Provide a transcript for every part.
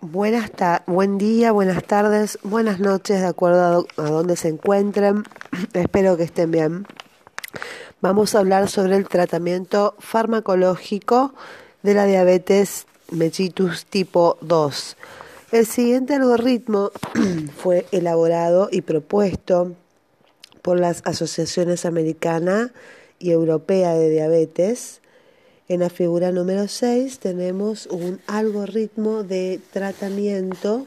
Buenas buen día, buenas tardes, buenas noches, de acuerdo a, a dónde se encuentren. Espero que estén bien. Vamos a hablar sobre el tratamiento farmacológico de la diabetes mellitus tipo 2. El siguiente algoritmo fue elaborado y propuesto por las asociaciones americana y europea de diabetes en la figura número 6 tenemos un algoritmo de tratamiento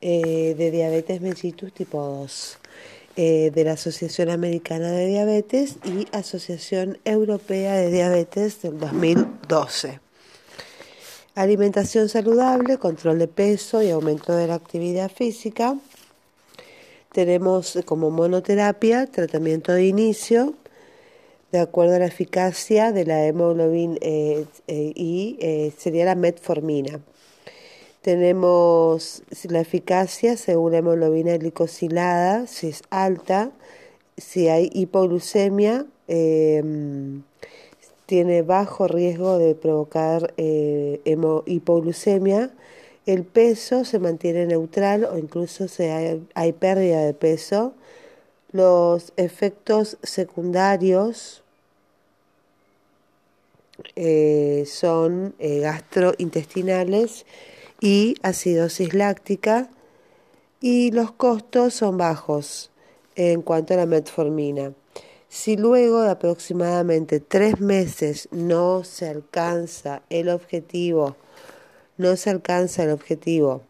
eh, de diabetes mellitus tipo 2 eh, de la Asociación Americana de Diabetes y Asociación Europea de Diabetes del 2012. Alimentación saludable, control de peso y aumento de la actividad física. Tenemos como monoterapia tratamiento de inicio, de acuerdo a la eficacia de la hemoglobina eh, eh, y eh, sería la metformina. Tenemos la eficacia según la hemoglobina glicosilada, si es alta, si hay hipoglucemia, em, tiene bajo riesgo de provocar hipoglucemia, el peso se mantiene neutral o incluso se hay pérdida de peso, los efectos secundarios eh, son eh, gastrointestinales y acidosis láctica y los costos son bajos en cuanto a la metformina. Si luego de aproximadamente tres meses no se alcanza el objetivo, no se alcanza el objetivo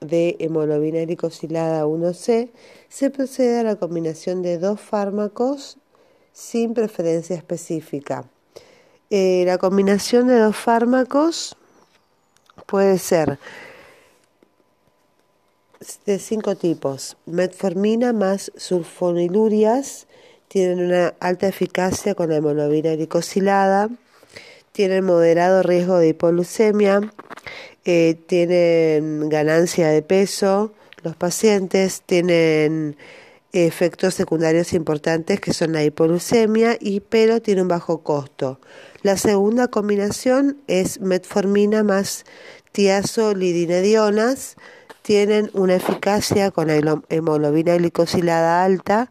de hemoglobina glicosilada 1C, se procede a la combinación de dos fármacos sin preferencia específica. Eh, la combinación de dos fármacos puede ser de cinco tipos. Metformina más sulfonilurias tienen una alta eficacia con la hemoglobina glicosilada, tienen moderado riesgo de hipoglucemia, eh, tienen ganancia de peso, los pacientes tienen efectos secundarios importantes que son la hipoglucemia y pero tiene un bajo costo. La segunda combinación es metformina más tiazolidinedionas, tienen una eficacia con la hemoglobina glicosilada alta,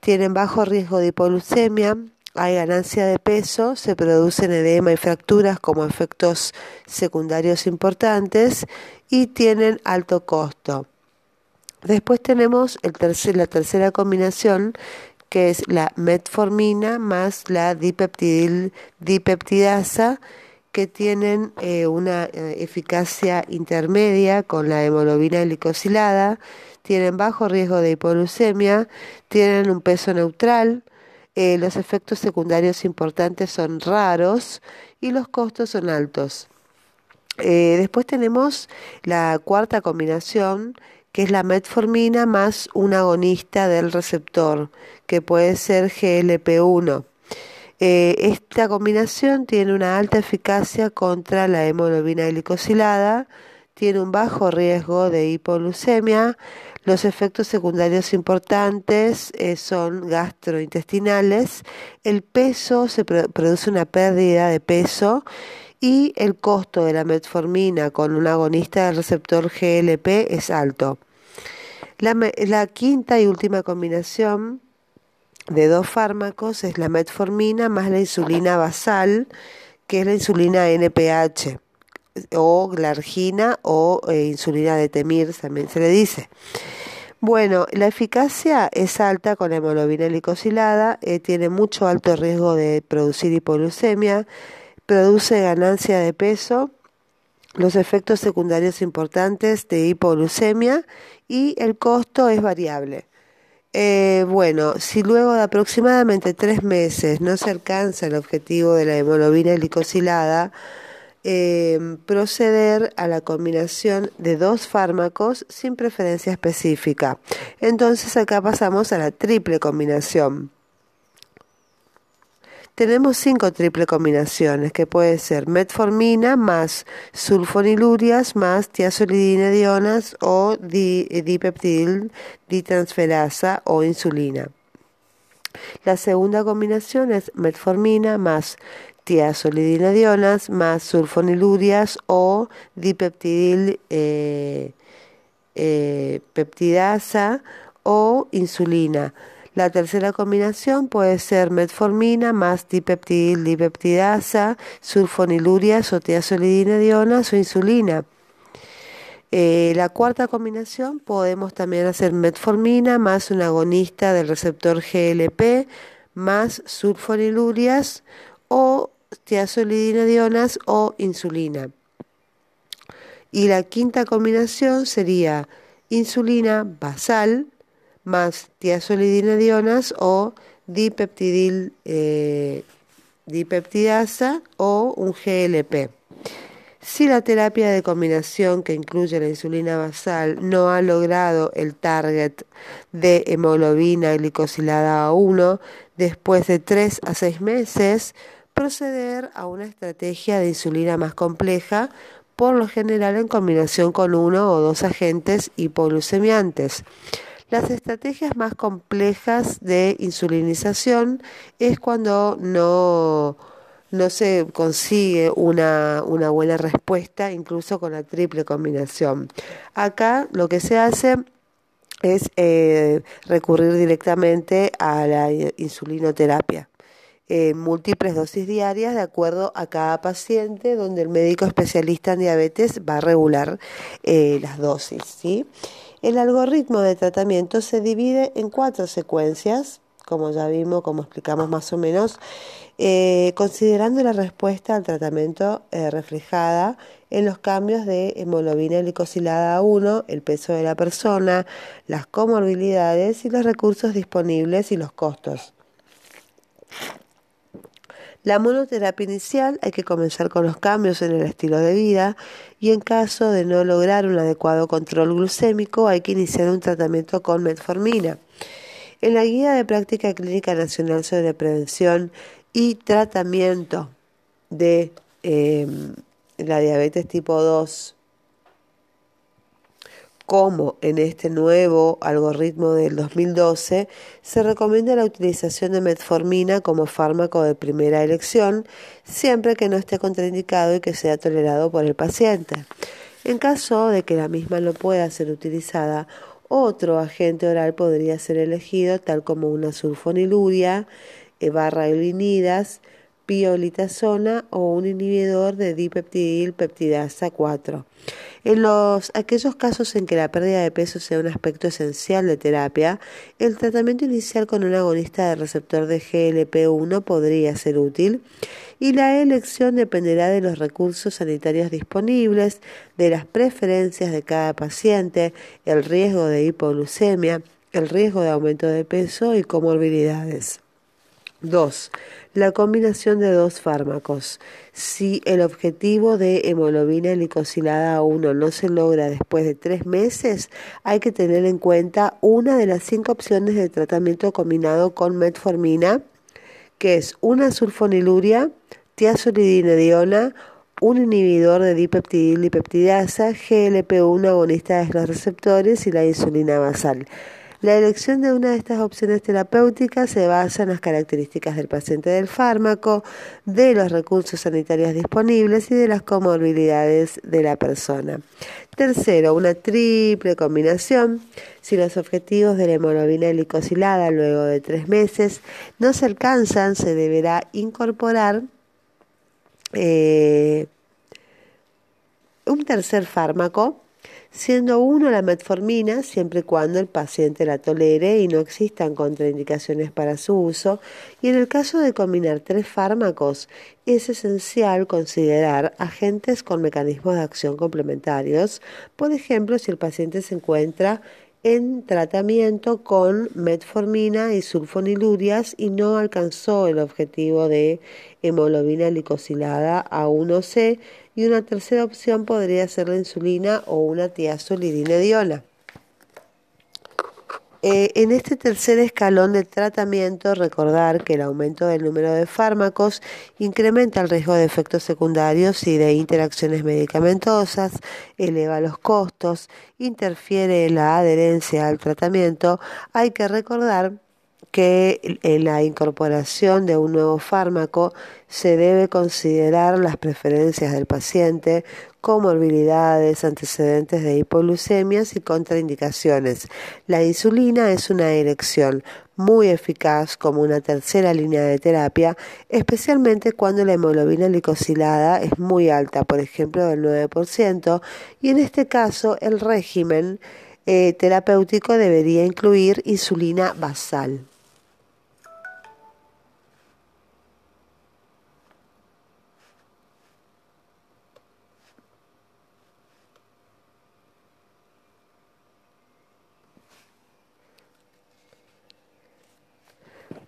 tienen bajo riesgo de hipoglucemia, hay ganancia de peso, se producen edema y fracturas como efectos secundarios importantes y tienen alto costo. Después tenemos el la tercera combinación que es la metformina más la dipeptidasa que tienen eh, una eh, eficacia intermedia con la hemoglobina glicosilada, tienen bajo riesgo de hipoglucemia, tienen un peso neutral, eh, los efectos secundarios importantes son raros y los costos son altos. Después tenemos la cuarta combinación, que es la metformina más un agonista del receptor, que puede ser GLP-1. Eh, esta combinación tiene una alta eficacia contra la hemoglobina glicosilada, tiene un bajo riesgo de hipoglucemia, los efectos secundarios importantes eh, son gastrointestinales, el peso se produce una pérdida de peso y el costo de la metformina con un agonista del receptor GLP es alto. La, quinta y última combinación de dos fármacos es la metformina más la insulina basal, que es la insulina NPH o glargina o eh, insulina de temir, también se le dice. Bueno, la eficacia es alta con la hemoglobina glicosilada, eh, tiene mucho alto riesgo de producir hipoglucemia, produce ganancia de peso, los efectos secundarios importantes de hipoglucemia y el costo es variable. Eh, bueno, si luego de aproximadamente tres meses no se alcanza el objetivo de la hemoglobina glicosilada, eh, proceder a la combinación de dos fármacos sin preferencia específica. Entonces acá pasamos a la triple combinación. Tenemos cinco triple combinaciones que puede ser metformina más sulfonilurias más tiazolidinedionas o dipeptidil ditransferasa o insulina. La segunda combinación es metformina más tiazolidinedionas más sulfonilurias o dipeptidil eh, eh, peptidasa o insulina. La tercera combinación puede ser metformina más dipeptidil dipeptidasa, sulfonilurias o tiazolidinedionas o insulina. Eh, la cuarta combinación podemos también hacer metformina más un agonista del receptor GLP más sulfonilurias o tiazolidinedionas o insulina. Y la quinta combinación sería insulina basal más tiazolidinedionas o dipeptidil eh, dipeptidasa o un GLP. Si la terapia de combinación que incluye la insulina basal no ha logrado el target de hemoglobina glicosilada A1 después de 3 a 6 meses, proceder a una estrategia de insulina más compleja, por lo general en combinación con uno o dos agentes hipoglucemiantes. Las estrategias más complejas de insulinización es cuando no no se consigue una, buena respuesta, incluso con la triple combinación. Acá lo que se hace es eh, recurrir directamente a la insulinoterapia. en múltiples dosis diarias de acuerdo a cada paciente, donde el médico especialista en diabetes va a regular eh, las dosis. ¿sí? El algoritmo de tratamiento se divide en cuatro secuencias, como ya vimos, como explicamos más o menos, eh, considerando la respuesta al tratamiento eh, reflejada en los cambios de hemoglobina glicosilada 1, el peso de la persona, las comorbilidades y los recursos disponibles y los costos. La monoterapia inicial hay que comenzar con los cambios en el estilo de vida y en caso de no lograr un adecuado control glucémico hay que iniciar un tratamiento con metformina. En la Guía de Práctica Clínica Nacional sobre Prevención y tratamiento de em, la diabetes tipo 2 como en este nuevo algoritmo del 2012 se recomienda la utilización de metformina como fármaco de primera elección siempre que no esté contraindicado y que sea tolerado por el paciente. En caso de que la misma no pueda ser utilizada, otro agente oral podría ser elegido tal como una sulfoniluria, e barra piolitazona o un inhibidor de dipeptidil peptidasa 4. En los, aquellos casos en que la pérdida de peso sea un aspecto esencial de terapia, el tratamiento inicial con un agonista del receptor de GLP-1 podría ser útil y la elección dependerá de los recursos sanitarios disponibles, de las preferencias de cada paciente, el riesgo de hipoglucemia, el riesgo de aumento de peso y comorbilidades. 2. La combinación de dos fármacos. Si el objetivo de hemoglobina glicosilada 1 no se logra después de tres meses, hay que tener en cuenta una de las cinco opciones de tratamiento combinado con metformina, que es una sulfoniluria, tiazolidinediona, un inhibidor de dipeptidil y peptidasa, GLP-1 agonista de los receptores y la insulina basal. La elección de una de estas opciones terapéuticas se basa en las características del paciente del fármaco, de los recursos sanitarios disponibles y de las comorbilidades de la persona. Tercero, una triple combinación. Si los objetivos de la hemoglobina glicosilada luego de tres meses no se alcanzan, se deberá incorporar eh, un tercer fármaco siendo uno la metformina siempre y cuando el paciente la tolere y no existan contraindicaciones para su uso, y en el caso de combinar tres fármacos es esencial considerar agentes con mecanismos de acción complementarios, por ejemplo si el paciente se encuentra en tratamiento con metformina y sulfonilurias y no alcanzó el objetivo de hemoglobina glicosilada A1C y una tercera opción podría ser la insulina o una tiazolidinediona. Eh, en este tercer escalón de tratamiento, recordar que el aumento del número de fármacos incrementa el riesgo de efectos secundarios y de interacciones medicamentosas, eleva los costos, interfiere en la adherencia al tratamiento. Hay que recordar que en la incorporación de un nuevo fármaco se debe considerar las preferencias del paciente, comorbilidades, antecedentes de hipoglucemias y contraindicaciones. La insulina es una elección muy eficaz como una tercera línea de terapia, especialmente cuando la hemoglobina glicosilada es muy alta, por ejemplo del 9%, y en este caso el régimen eh, terapéutico debería incluir insulina basal.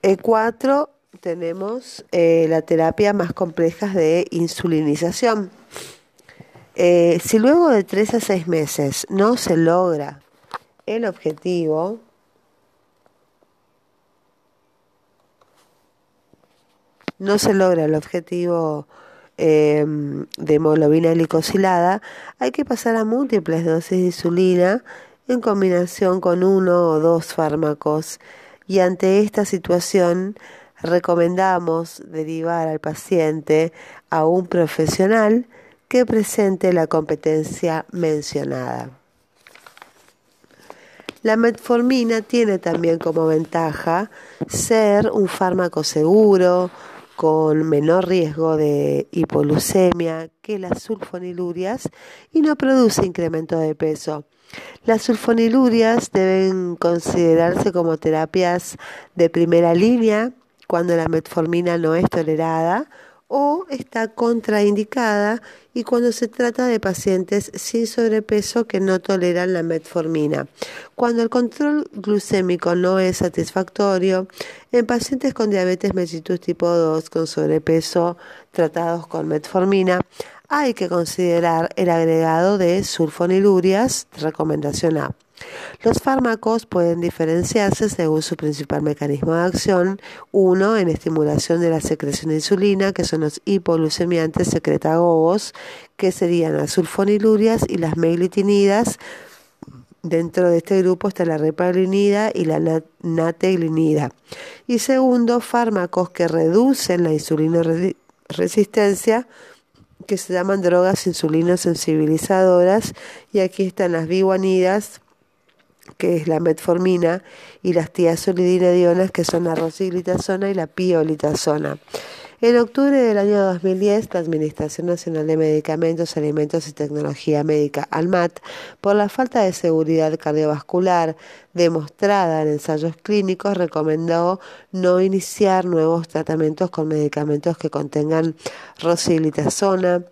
E4 tenemos eh, la terapia más compleja de insulinización. Eh, si luego de 3 a 6 meses no se logra el objetivo, no se logra el objetivo em, de hemoglobina glicosilada, hay que pasar a múltiples dosis de insulina en combinación con uno o dos fármacos y ante esta situación recomendamos derivar al paciente a un profesional que presente la competencia mencionada. La metformina tiene también como ventaja ser un fármaco seguro, con menor riesgo de hipoglucemia que las sulfonilurias y no produce incremento de peso. Las sulfonilurias deben considerarse como terapias de primera línea cuando la metformina no es tolerada o está contraindicada y cuando se trata de pacientes sin sobrepeso que no toleran la metformina. Cuando el control glucémico no es satisfactorio, en pacientes con diabetes mellitus tipo 2 con sobrepeso tratados con metformina, hay que considerar el agregado de sulfonilurias, recomendación A. Los fármacos pueden diferenciarse según su principal mecanismo de acción. Uno, en estimulación de la secreción de insulina, que son los hipoglucemiantes secretagogos, que serían las sulfonilurias y las meglitinidas. Dentro de este grupo está la repaglinida y la nateglinida. Y segundo, fármacos que reducen la insulina resistencia que se llaman drogas insulinosensibilizadoras y aquí están las biguanidas que es la metformina, y las tiazolidinedionas, que son la rosiglitazona y la piolitazona. En octubre del año 2010, la Administración Nacional de Medicamentos, Alimentos y Tecnología Médica, ALMAT, por la falta de seguridad cardiovascular demostrada en ensayos clínicos, recomendó no iniciar nuevos tratamientos con medicamentos que contengan rosiglitazona,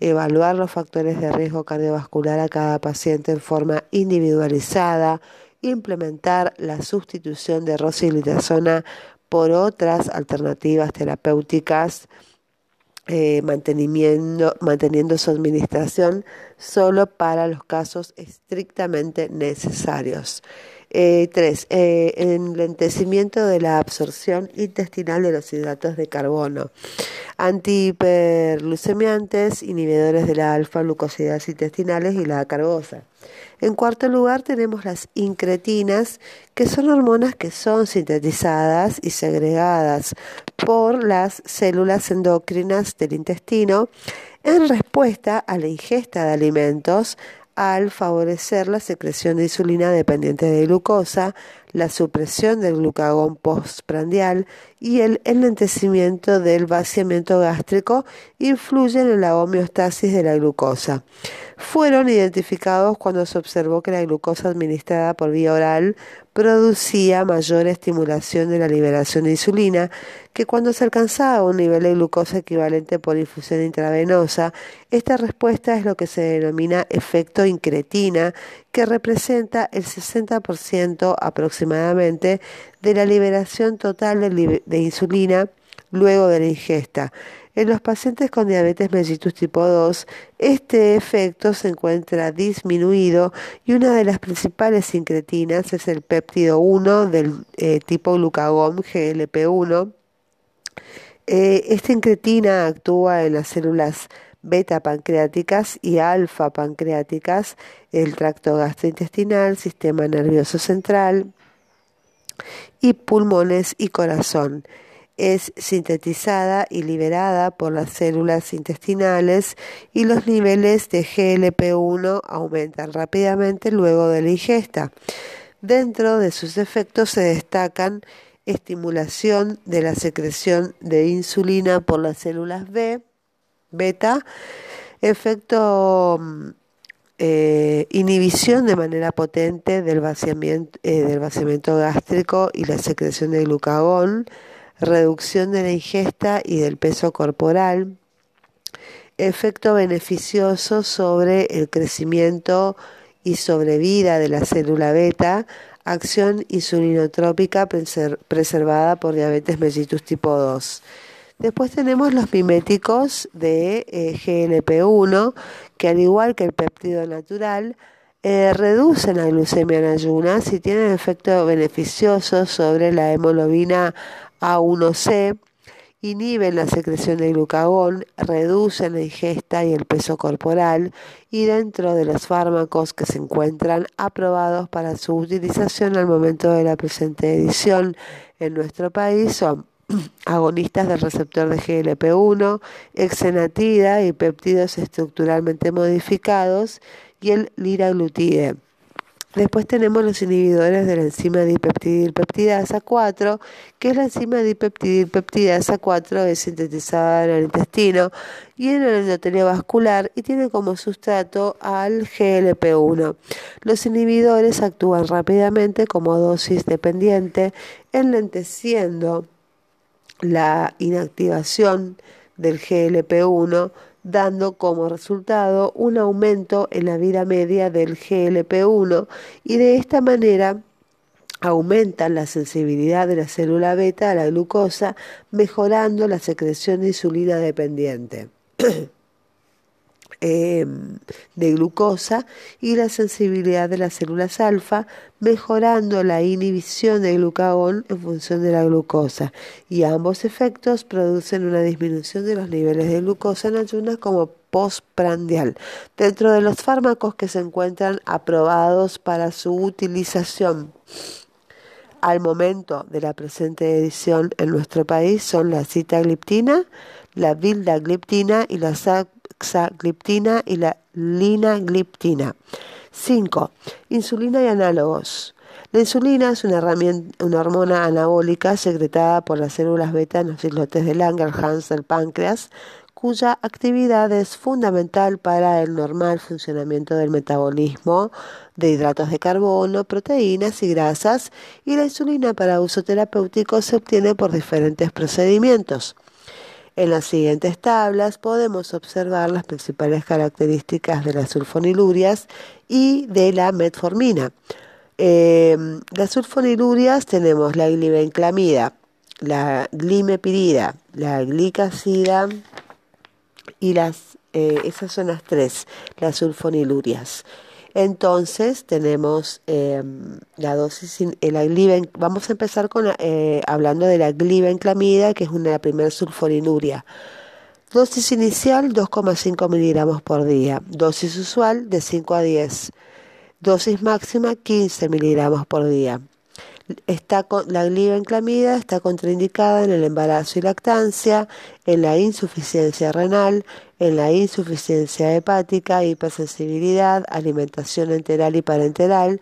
evaluar los factores de riesgo cardiovascular a cada paciente en forma individualizada, implementar la sustitución de rosiglitazona por otras alternativas terapéuticas, eh, manteniendo su administración solo para los casos estrictamente necesarios. 3. Eh, eh, enlentecimiento de la absorción intestinal de los hidratos de carbono. Antihiperglucemiantes, inhibidores de la alfa-glucosidad intestinales y la carbosa. En cuarto lugar tenemos las incretinas, que son hormonas que son sintetizadas y segregadas por las células endocrinas del intestino en respuesta a la ingesta de alimentos al favorecer la secreción de insulina dependiente de glucosa, la supresión del glucagón postprandial y el enlentecimiento del vaciamiento gástrico influyen en la homeostasis de la glucosa. Fueron identificados cuando se observó que la glucosa administrada por vía oral producía mayor estimulación de la liberación de insulina que cuando se alcanzaba un nivel de glucosa equivalente por infusión intravenosa. Esta respuesta es lo que se denomina efecto incretina, que representa el 60% aproximadamente de la liberación total de, insulina luego de la ingesta. En los pacientes con diabetes mellitus tipo 2, este efecto se encuentra disminuido y una de las principales incretinas es el péptido 1 del eh, tipo glucagón GLP1. Eh, esta incretina actúa en las células beta pancreáticas y alfa pancreáticas, el tracto gastrointestinal, sistema nervioso central, y pulmones y corazón. Es sintetizada y liberada por las células intestinales y los niveles de GLP-1 aumentan rápidamente luego de la ingesta. Dentro de sus efectos se destacan estimulación de la secreción de insulina por las células B, beta, efecto mm, eh, inhibición de manera potente del vaciamiento, eh, del vaciamiento gástrico y la secreción de glucagón, reducción de la ingesta y del peso corporal, efecto beneficioso sobre el crecimiento y sobrevida de la célula beta, acción insulinotrópica preservada por diabetes mellitus tipo 2. Después tenemos los miméticos de eh, GLP-1, que al igual que el péptido natural, eh, reducen la glucemia en ayunas y tienen efecto beneficioso sobre la hemoglobina A1C, inhiben la secreción de glucagón, reducen la ingesta y el peso corporal y dentro de los fármacos que se encuentran aprobados para su utilización al momento de la presente edición en nuestro país son agonistas del receptor de GLP-1, exenatida y péptidos estructuralmente modificados y el liraglutide. Después tenemos los inhibidores de la enzima dipeptidilpeptidasa 4, que es la enzima dipeptidilpeptidasa 4 es sintetizada en el intestino y en el endotelio vascular y tiene como sustrato al GLP-1. Los inhibidores actúan rápidamente como dosis dependiente, enlenteciendo la inactivación del GLP-1 dando como resultado un aumento en la vida media del GLP-1 y de esta manera aumentan la sensibilidad de la célula beta a la glucosa, mejorando la secreción de insulina dependiente. Em, de glucosa y la sensibilidad de las células alfa, mejorando la inhibición de glucagón en función de la glucosa. Y ambos efectos producen una disminución de los niveles de glucosa en ayunas como postprandial. Dentro de los fármacos que se encuentran aprobados para su utilización al momento de la presente edición en nuestro país son la citagliptina, la vildagliptina y la saxagliptina y la linagliptina. 5. Insulina y análogos. La insulina es una, herramienta, una hormona anabólica secretada por las células beta en los islotes de Langerhans del páncreas, cuya actividad es fundamental para el normal funcionamiento del metabolismo de hidratos de carbono, proteínas y grasas, y la insulina para uso terapéutico se obtiene por diferentes procedimientos. En las siguientes tablas podemos observar las principales características de las sulfonilurias y de la metformina. Eh, las sulfonilurias tenemos la glibenclamida, la glimepirida, la glicacida y las, eh, esas son las tres, las sulfonilurias. Entonces tenemos em, la dosis, eh, la vamos a empezar con eh, hablando de la glibenclamida, que es una primera sulfoniluria. Dosis inicial 2,5 miligramos por día, dosis usual de 5 a 10, dosis máxima 15 miligramos por día. Está con, la glibenclamida está contraindicada en el embarazo y lactancia, en la insuficiencia renal, en la insuficiencia hepática, hipersensibilidad, alimentación enteral y parenteral,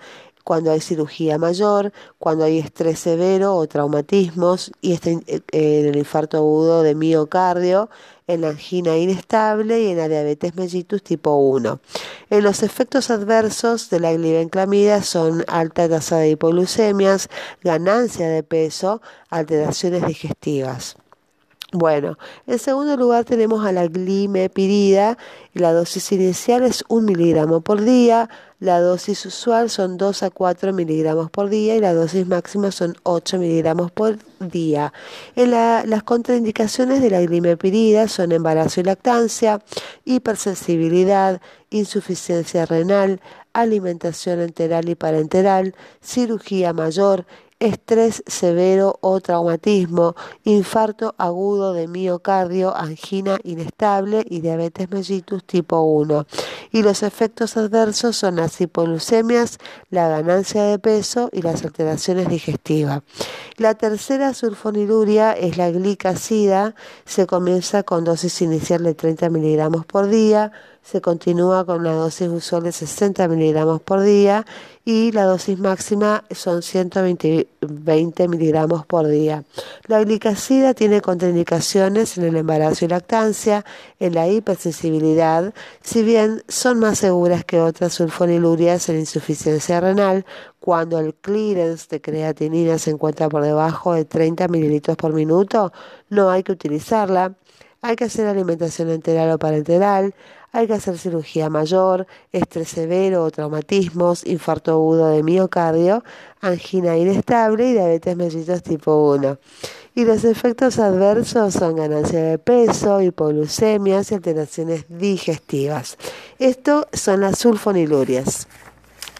cuando hay cirugía mayor, cuando hay estrés severo o traumatismos y está en el infarto agudo de miocardio, en la angina inestable y en la diabetes mellitus tipo 1. En los efectos adversos de la glibenclamida son alta tasa de hipoglucemias, ganancia de peso, alteraciones digestivas. Bueno, en segundo lugar tenemos a la glimepirida. La dosis inicial es 1 miligramo por día, la dosis usual son 2 a 4 miligramos por día y la dosis máxima son 8 miligramos por día. Las contraindicaciones de la glimepirida son embarazo y lactancia, hipersensibilidad, insuficiencia renal, alimentación enteral y parenteral, cirugía mayor, estrés severo o traumatismo, infarto agudo de miocardio, angina inestable y diabetes mellitus tipo 1. Y los efectos adversos son las hipoglucemias, la ganancia de peso y las alteraciones digestivas. La tercera sulfoniluria es la glicacida, se comienza con dosis inicial de 30 miligramos por día, se continúa con la dosis usual de 60 miligramos por día y la dosis máxima son 120 miligramos por día. La glicacida tiene contraindicaciones en el embarazo y lactancia, en la hipersensibilidad, si bien son más seguras que otras sulfonilurias en insuficiencia renal, cuando el clearance de creatinina se encuentra por debajo de 30 mililitros por minuto, no hay que utilizarla. Hay que hacer alimentación enteral o parenteral, hay que hacer cirugía mayor, estrés severo o traumatismos, infarto agudo de miocardio, angina inestable y diabetes mellitus tipo 1. Y los efectos adversos son ganancia de peso, hipoglucemias y alteraciones digestivas. Esto son las sulfonilurias.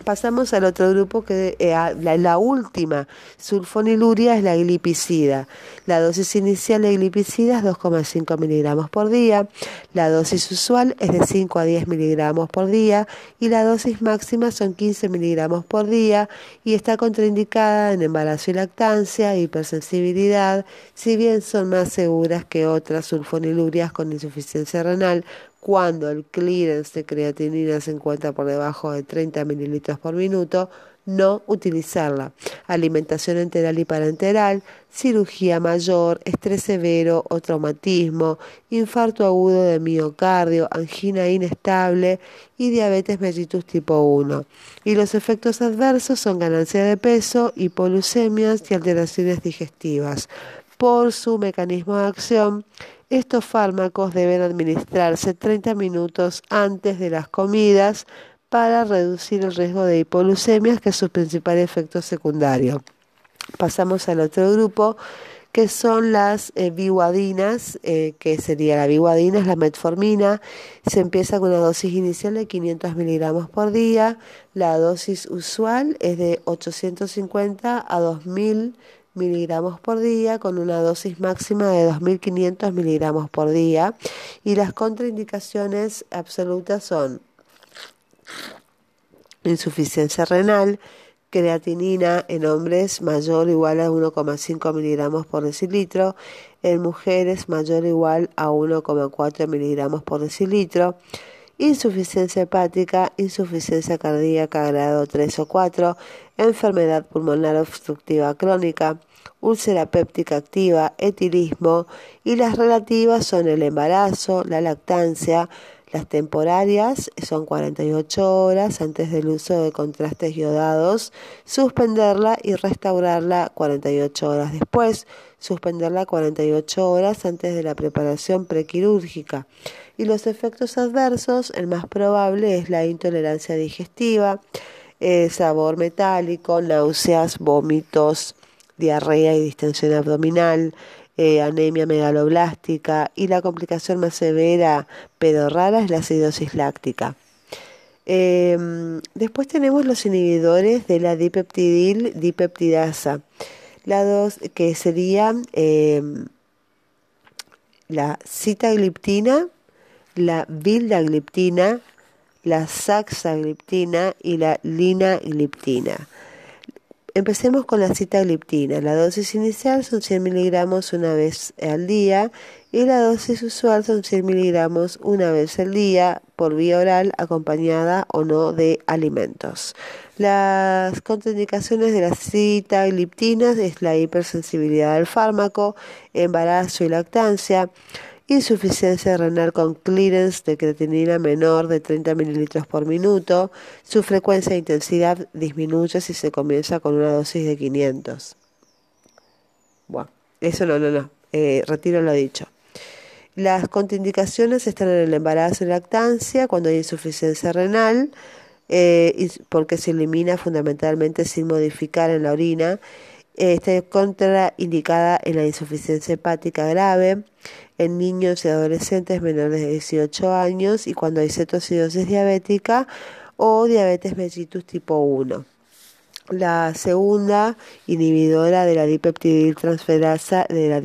Pasamos al otro grupo que eh, la, última sulfoniluria es la glipicida. La dosis inicial de glipicida es 2,5 miligramos por día, la dosis usual es de 5 a 10 miligramos por día y la dosis máxima son 15 miligramos por día y está contraindicada en embarazo y lactancia, hipersensibilidad, si bien son más seguras que otras sulfonilurias con insuficiencia renal cuando el clearance de creatinina se encuentra por debajo de 30 mililitros por minuto, no utilizarla. Alimentación enteral y parenteral, cirugía mayor, estrés severo o traumatismo, infarto agudo de miocardio, angina inestable y diabetes mellitus tipo 1. Y los efectos adversos son ganancia de peso, hipoglucemias y alteraciones digestivas. Por su mecanismo de acción, estos fármacos deben administrarse 30 minutos antes de las comidas para reducir el riesgo de hipoglucemias, que es su principal efecto secundario. Pasamos al otro grupo, que son las eh, eh, que sería la biguadina, es la metformina. Se empieza con una dosis inicial de 500 miligramos por día. La dosis usual es de 850 a 2000 miligramos por día con una dosis máxima de 2.500 miligramos por día. Y las contraindicaciones absolutas son insuficiencia renal, creatinina en hombres mayor o igual a 1,5 miligramos por decilitro, en mujeres mayor o igual a 1,4 miligramos por decilitro, insuficiencia hepática, insuficiencia cardíaca grado 3 o 4, enfermedad pulmonar obstructiva crónica, úlcera péptica activa, etilismo y las relativas son el embarazo, la lactancia, las temporarias son 48 horas antes del uso de contrastes yodados, suspenderla y restaurarla 48 horas después, suspenderla 48 horas antes de la preparación prequirúrgica. Y los efectos adversos, el más probable es la intolerancia digestiva, eh, sabor metálico, náuseas, vómitos, diarrea y distensión abdominal, eh, anemia megaloblástica y la complicación más severa pero rara es la acidosis láctica. Em, después tenemos los inhibidores de la dipeptidil dipeptidasa, que serían em, la citagliptina, la vildagliptina, la saxagliptina y la linagliptina. Empecemos con la citagliptina. La dosis inicial son 100 miligramos una vez al día y la dosis usual son 100 miligramos una vez al día por vía oral acompañada o no de alimentos. Las contraindicaciones de la citagliptina es la hipersensibilidad al fármaco, embarazo y lactancia, insuficiencia renal con clearance de creatinina menor de 30 mililitros por minuto, su frecuencia e intensidad disminuye si se comienza con una dosis de 500. Bueno, eso no, no, no, eh, retiro lo dicho. Las contraindicaciones están en el embarazo y lactancia, cuando hay insuficiencia renal, eh, porque se elimina fundamentalmente sin modificar en la orina, está contraindicada en la insuficiencia hepática grave, en niños y adolescentes menores de 18 años y cuando hay cetocidosis diabética o diabetes mellitus tipo 1. La segunda inhibidora de la dipeptidil transferasa, de la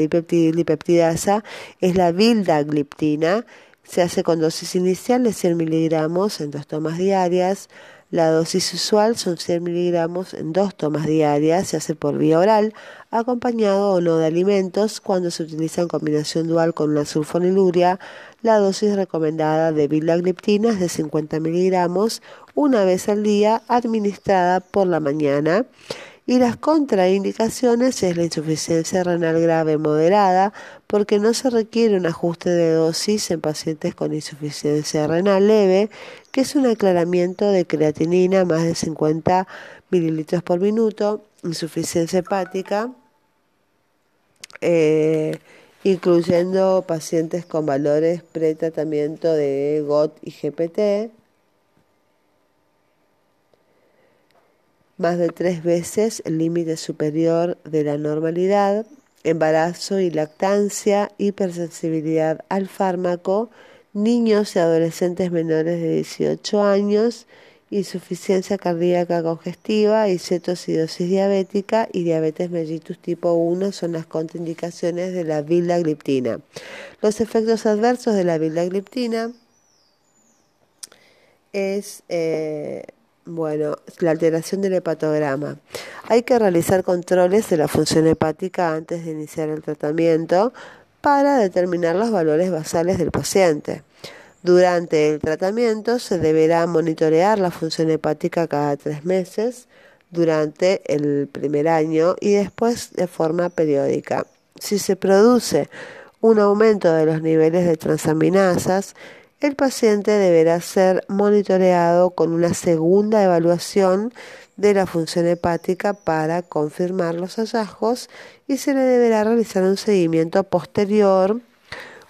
es la vildagliptina, Se hace con dosis inicial de 100 miligramos en dos tomas diarias. La dosis usual son 100 miligramos en dos tomas diarias. Se hace por vía oral, acompañado o no de alimentos. Cuando se utiliza en combinación dual con la sulfoniluria, la dosis recomendada de vilagliptina es de 50 miligramos una vez al día, administrada por la mañana y las contraindicaciones es la insuficiencia renal grave moderada, porque no se requiere un ajuste de dosis en pacientes con insuficiencia renal leve, que es un aclaramiento de creatinina más de 50 mililitros por minuto, insuficiencia hepática, eh, incluyendo pacientes con valores pretratamiento de GOT y GPT más de tres veces el límite superior de la normalidad, embarazo y lactancia, hipersensibilidad al fármaco, niños y adolescentes menores de 18 años, insuficiencia cardíaca congestiva y cetocidosis diabética y diabetes mellitus tipo 1 son las contraindicaciones de la vilagliptina. Los efectos adversos de la vilagliptina es eh, bueno, la alteración del hepatograma. Hay que realizar controles de la función hepática antes de iniciar el tratamiento para determinar los valores basales del paciente. Durante el tratamiento se deberá monitorear la función hepática cada tres meses durante el primer año y después de forma periódica. Si se produce un aumento de los niveles de transaminasas, el paciente deberá ser monitoreado con una segunda evaluación de la función hepática para confirmar los hallazgos y se le deberá realizar un seguimiento posterior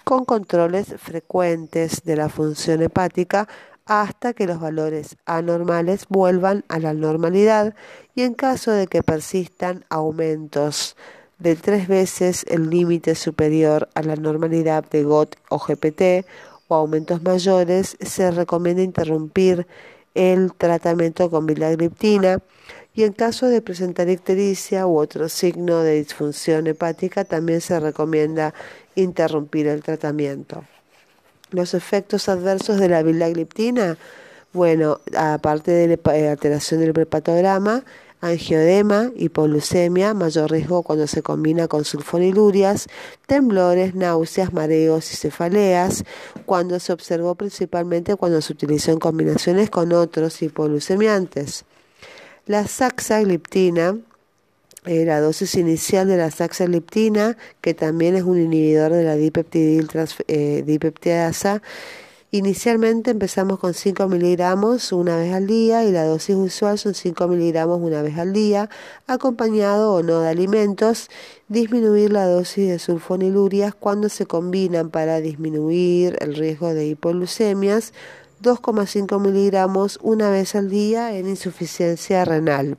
con controles frecuentes de la función hepática hasta que los valores anormales vuelvan a la normalidad y en caso de que persistan aumentos de tres veces el límite superior a la normalidad de GOT o GPT o aumentos mayores, se recomienda interrumpir el tratamiento con vilagriptina y en caso de presentar ictericia u otro signo de disfunción hepática también se recomienda interrumpir el tratamiento. Los efectos adversos de la vilagliptina, bueno, aparte de la alteración del hepatograma, angiodema, hipoglucemia, mayor riesgo cuando se combina con sulfonilurias, temblores, náuseas, mareos y cefaleas, cuando se observó principalmente cuando se utilizó en combinaciones con otros hipoglucemiantes. La saxagliptina, eh, la dosis inicial de la saxagliptina, que también es un inhibidor de la eh, dipeptidasa, Inicialmente empezamos con 5 miligramos una vez al día y la dosis usual son 5 miligramos una vez al día, acompañado o no de alimentos. Disminuir la dosis de sulfonilurias cuando se combinan para disminuir el riesgo de hipoglucemias 2,5 miligramos una vez al día en insuficiencia renal.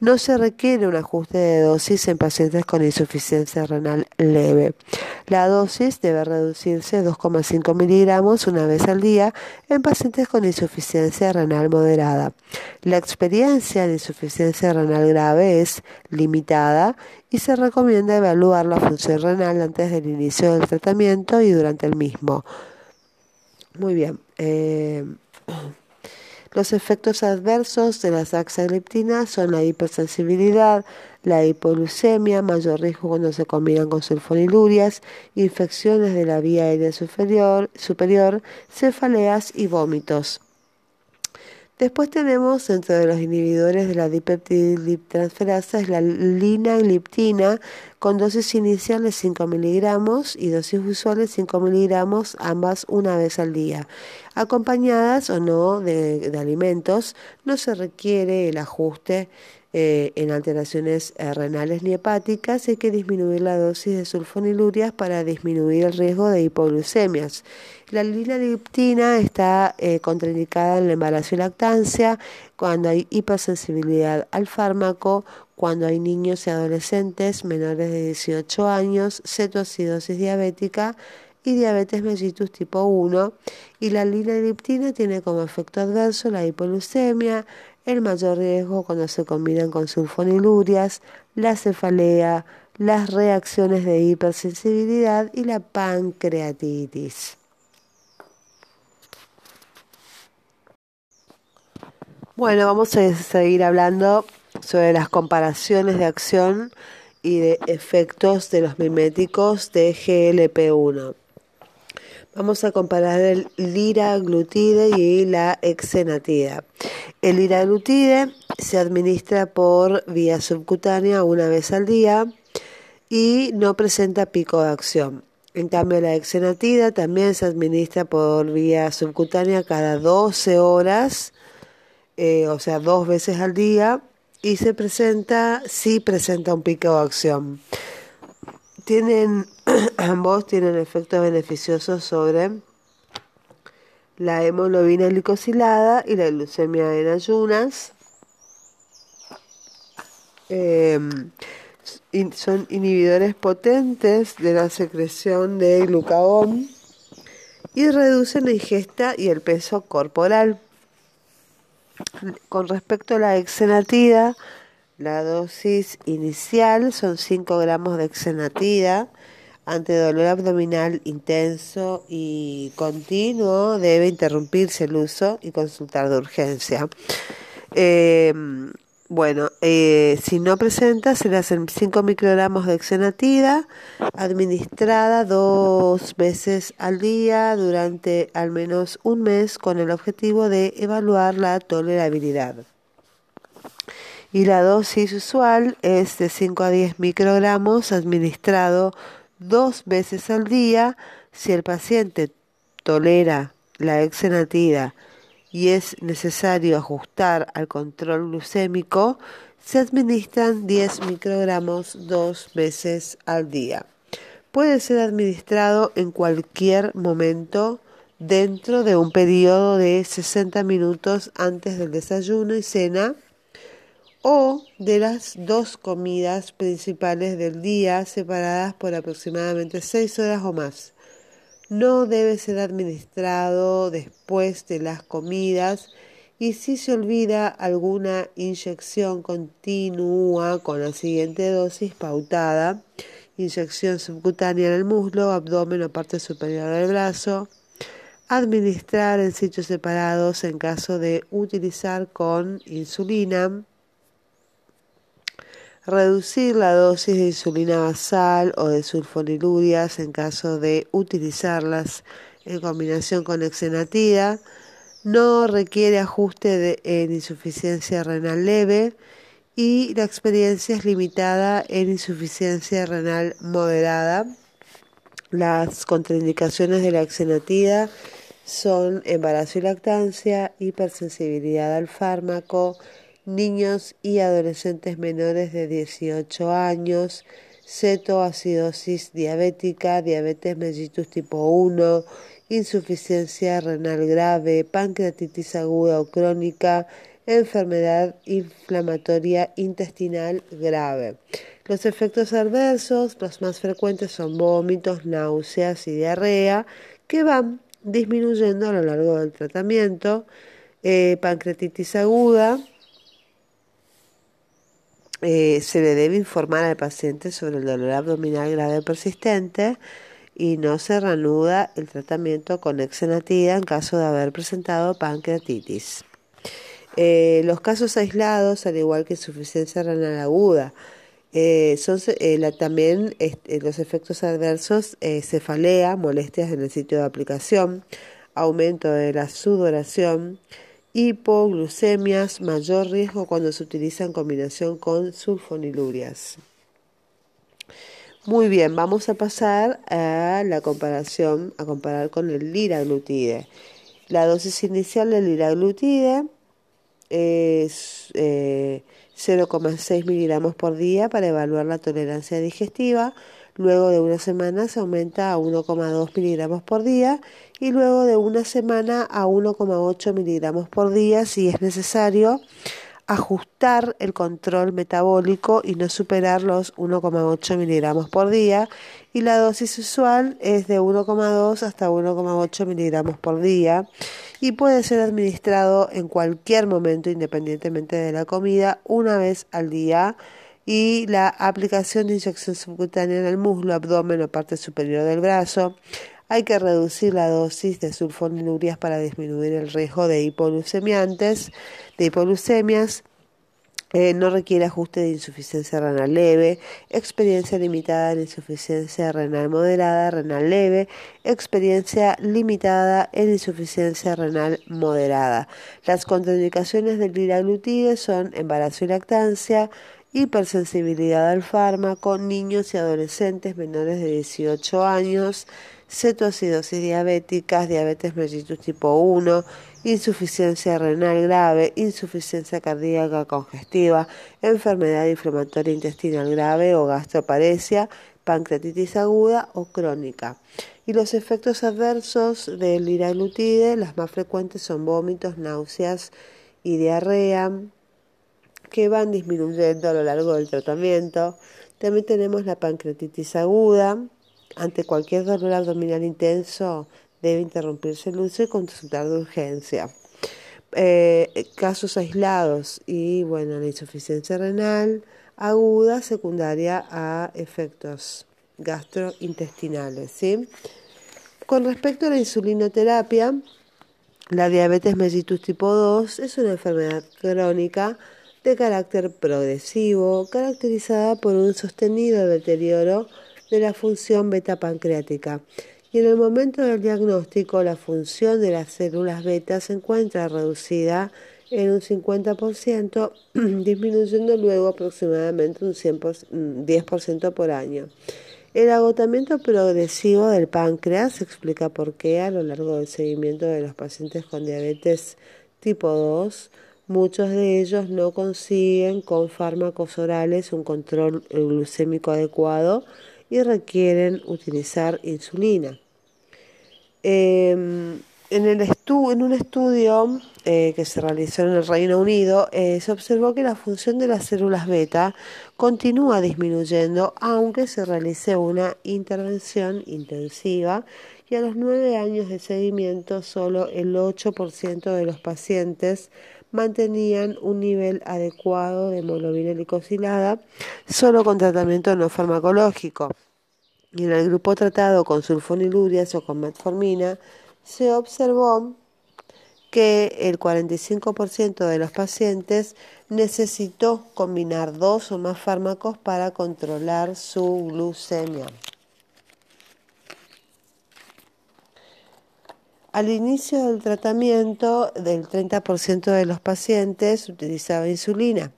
No se requiere un ajuste de dosis en pacientes con insuficiencia renal leve. La dosis debe reducirse 2,5 miligramos una vez al día en pacientes con insuficiencia renal moderada. La experiencia en insuficiencia renal grave es limitada y se recomienda evaluar la función renal antes del inicio del tratamiento y durante el mismo. Muy bien. Eh, los efectos adversos de la saxagliptina son la hipersensibilidad, la hipoglucemia, mayor riesgo cuando se combinan con sulfonilurias, infecciones de la vía aérea superior cefaleas y vómitos. Después tenemos, dentro de los inhibidores de la dipeptidiliptransferasa, es la linagliptina con dosis inicial de 5 miligramos y dosis usuales 5 miligramos, ambas una vez al día. Acompañadas o no de alimentos, no se requiere el ajuste eh, en alteraciones eh, renales ni hepáticas, hay que disminuir la dosis de sulfonilurias para disminuir el riesgo de hipoglucemias. La linadiptina está eh, contraindicada en la embarazo y lactancia, cuando hay hipersensibilidad al fármaco, cuando hay niños y adolescentes menores de 18 años, cetoacidosis diabética y diabetes mellitus tipo 1 y la linadiptina tiene como efecto adverso la hipoglucemia, el mayor riesgo cuando se combinan con sulfonilurias, la cefalea, las reacciones de hipersensibilidad y la pancreatitis. Bueno, vamos a seguir hablando sobre las comparaciones de acción y de efectos de los miméticos de GLP-1. Vamos a comparar el liraglutide y la exenatida. El liraglutide se administra por vía subcutánea una vez al día y no presenta pico de acción. En cambio, la exenatida también se administra por vía subcutánea cada 12 horas, eh, o sea, dos veces al día, y se presenta, sí presenta un pico de acción tienen, ambos tienen efectos beneficiosos sobre la hemoglobina glicosilada y la glucemia en ayunas. Em, son inhibidores potentes de la secreción de glucagón y reducen la ingesta y el peso corporal. Con respecto a la exenatida, la dosis inicial son 5 gramos de exenatida. Ante dolor abdominal intenso y continuo debe interrumpirse el uso y consultar de urgencia. Em, bueno, eh, si no presenta, se le hacen 5 microgramos de exenatida, administrada dos veces al día durante al menos un mes con el objetivo de evaluar la tolerabilidad y la dosis usual es de 5 a 10 microgramos administrado dos veces al día si el paciente tolera la exenatida y es necesario ajustar al control glucémico, se administran 10 microgramos dos veces al día. Puede ser administrado en cualquier momento dentro de un periodo de 60 minutos antes del desayuno y cena o de las dos comidas principales del día separadas por aproximadamente seis horas o más. No debe ser administrado después de las comidas y si se olvida alguna inyección continúa con la siguiente dosis pautada, inyección subcutánea en el muslo, abdomen o parte superior del brazo, administrar en sitios separados en caso de utilizar con insulina, reducir la dosis de insulina basal o de sulfonilurias en caso de utilizarlas en combinación con exenatida, no requiere ajuste en insuficiencia renal leve y la experiencia es limitada en insuficiencia renal moderada. Las contraindicaciones de la exenatida son embarazo y lactancia, hipersensibilidad al fármaco, niños y adolescentes menores de 18 años, cetoacidosis diabética, diabetes mellitus tipo 1, insuficiencia renal grave, pancreatitis aguda o crónica, enfermedad inflamatoria intestinal grave. Los efectos adversos, los más frecuentes son vómitos, náuseas y diarrea, que van disminuyendo a lo largo del tratamiento. Eh, pancreatitis aguda, eh, se le debe informar al paciente sobre el dolor abdominal grave persistente y no se reanuda el tratamiento con exenatida en caso de haber presentado pancreatitis. Eh, los casos aislados, al igual que insuficiencia renal aguda, eh, son también los efectos adversos, cefalea, molestias en el sitio de aplicación, aumento de la sudoración, hipoglucemias, mayor riesgo cuando se utiliza en combinación con sulfonilurias. Muy bien, vamos a pasar a la comparación, a comparar con el liraglutide. La dosis inicial del liraglutide es 0,6 eh, miligramos por día para evaluar la tolerancia digestiva Luego de una semana se aumenta a 1,2 miligramos por día y luego de una semana a 1,8 miligramos por día si es necesario ajustar el control metabólico y no superar los 1,8 miligramos por día. Y la dosis usual es de 1,2 hasta 1,8 miligramos por día y puede ser administrado en cualquier momento independientemente de la comida una vez al día y la aplicación de inyección subcutánea en el muslo, abdomen o parte superior del brazo, Hay que reducir la dosis de sulfonilurias para disminuir el riesgo de hipoglucemiantes, de hipoglucemias eh, no requiere ajuste de insuficiencia renal leve, experiencia limitada en insuficiencia renal moderada, renal leve, experiencia limitada en insuficiencia renal moderada. Las contraindicaciones del liraglutide son embarazo y lactancia, hipersensibilidad al fármaco, niños y adolescentes menores de 18 años, cetoacidosis diabéticas, diabetes mellitus tipo 1, insuficiencia renal grave, insuficiencia cardíaca congestiva, enfermedad inflamatoria intestinal grave o gastroparesia, pancreatitis aguda o crónica. Y los efectos adversos del liraglutide, las más frecuentes son vómitos, náuseas y diarrea, que van disminuyendo a lo largo del tratamiento. También tenemos la pancreatitis aguda, ante cualquier dolor abdominal intenso debe interrumpirse el uso y consultar de urgencia. Eh, casos aislados y bueno, la insuficiencia renal aguda secundaria a efectos gastrointestinales. ¿sí? Con respecto a la insulinoterapia, la diabetes mellitus tipo 2 es una enfermedad crónica de carácter progresivo, caracterizada por un sostenido deterioro de la función beta pancreática. Y en el momento del diagnóstico, la función de las células beta se encuentra reducida en un 50%, disminuyendo luego aproximadamente un 10% por año. El agotamiento progresivo del páncreas se explica por qué a lo largo del seguimiento de los pacientes con diabetes tipo 2, muchos de ellos no consiguen con fármacos orales un control glucémico adecuado y requieren utilizar insulina. Em, en, un estudio eh, que se realizó en el Reino Unido, eh, se observó que la función de las células beta continúa disminuyendo aunque se realice una intervención intensiva y a los nueve años de seguimiento solo el 8% de los pacientes mantenían un nivel adecuado de hemoglobina glicosilada solo con tratamiento no farmacológico. Y en el grupo tratado con sulfonilurias o con metformina se observó que el 45% de los pacientes necesitó combinar dos o más fármacos para controlar su glucemia. Al inicio del tratamiento, del 30% de los pacientes utilizaba insulina,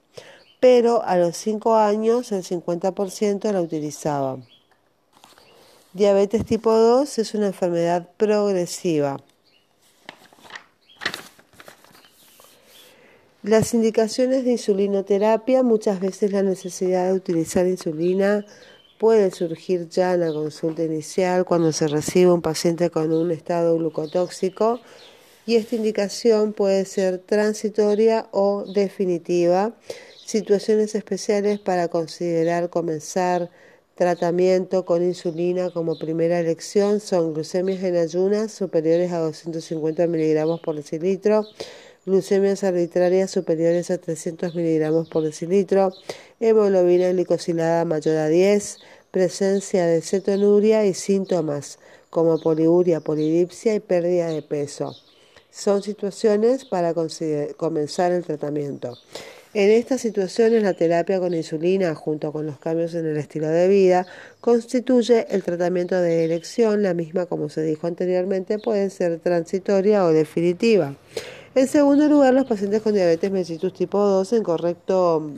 pero a los 5 años el 50% la utilizaba. Diabetes tipo 2 es una enfermedad progresiva. Las indicaciones de insulinoterapia, muchas veces la necesidad de utilizar insulina puede surgir ya en la consulta inicial cuando se recibe un paciente con un estado glucotóxico y esta indicación puede ser transitoria o definitiva. Situaciones especiales para considerar comenzar tratamiento con insulina como primera elección son glucemias en ayunas superiores a 250 miligramos por decilitro, glucemias arbitrarias superiores a 300 miligramos por decilitro, hemoglobina glicosilada mayor a 10, presencia de cetonuria y síntomas como poliuria, polidipsia y pérdida de peso. Son situaciones para comenzar el tratamiento. En estas situaciones, la terapia con insulina, junto con los cambios en el estilo de vida, constituye el tratamiento de elección. La misma, como se dijo anteriormente, puede ser transitoria o definitiva. En segundo lugar, los pacientes con diabetes mellitus tipo 2 en correcto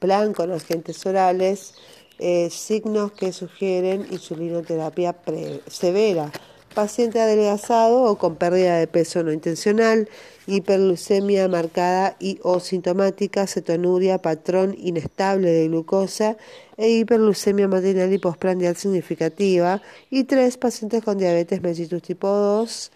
plan con agentes orales, eh, signos que sugieren insulinoterapia severa. Paciente adelgazado o con pérdida de peso no intencional, hiperglucemia marcada y o sintomática, cetonuria, patrón inestable de glucosa e hiperglucemia matinal y postprandial significativa. Y tres, pacientes con diabetes mellitus tipo 2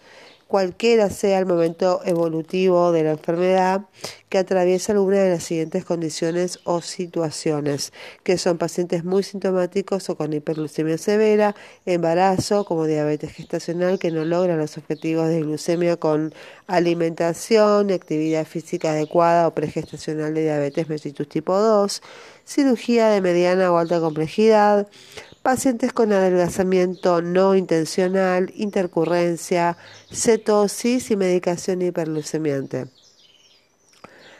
cualquiera sea el momento evolutivo de la enfermedad, que atraviesa alguna de las siguientes condiciones o situaciones, que son pacientes muy sintomáticos o con hiperglucemia severa, embarazo como diabetes gestacional que no logra los objetivos de glucemia con alimentación, actividad física adecuada o pregestacional de diabetes mellitus tipo 2, cirugía de mediana o alta complejidad, pacientes con adelgazamiento no intencional, intercurrencia, cetosis y medicación hiperglucemiante.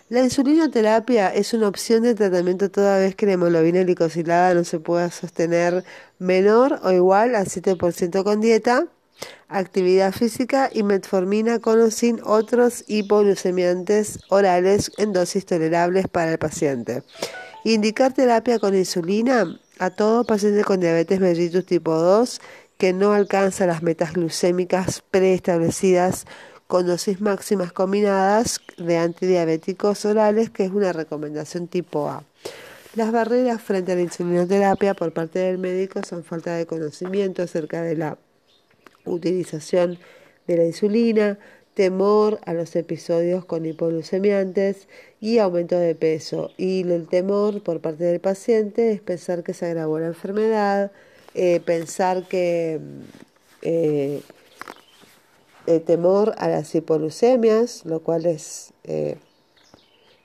La insulinoterapia es una opción de tratamiento toda vez que la hemoglobina glicosilada no se pueda sostener menor o igual al 7% con dieta, actividad física y metformina con o sin otros hipoglucemiantes orales en dosis tolerables para el paciente. Indicar terapia con insulina a todo paciente con diabetes mellitus tipo 2 que no alcanza las metas glucémicas preestablecidas con dosis máximas combinadas de antidiabéticos orales, que es una recomendación tipo A. Las barreras frente a la insulinoterapia por parte del médico son falta de conocimiento acerca de la utilización de la insulina, temor a los episodios con hipoglucemiantes y aumento de peso. Y el temor por parte del paciente es pensar que se agravó la enfermedad, eh, pensar que eh, el temor a las hipoglucemias, lo cual es eh,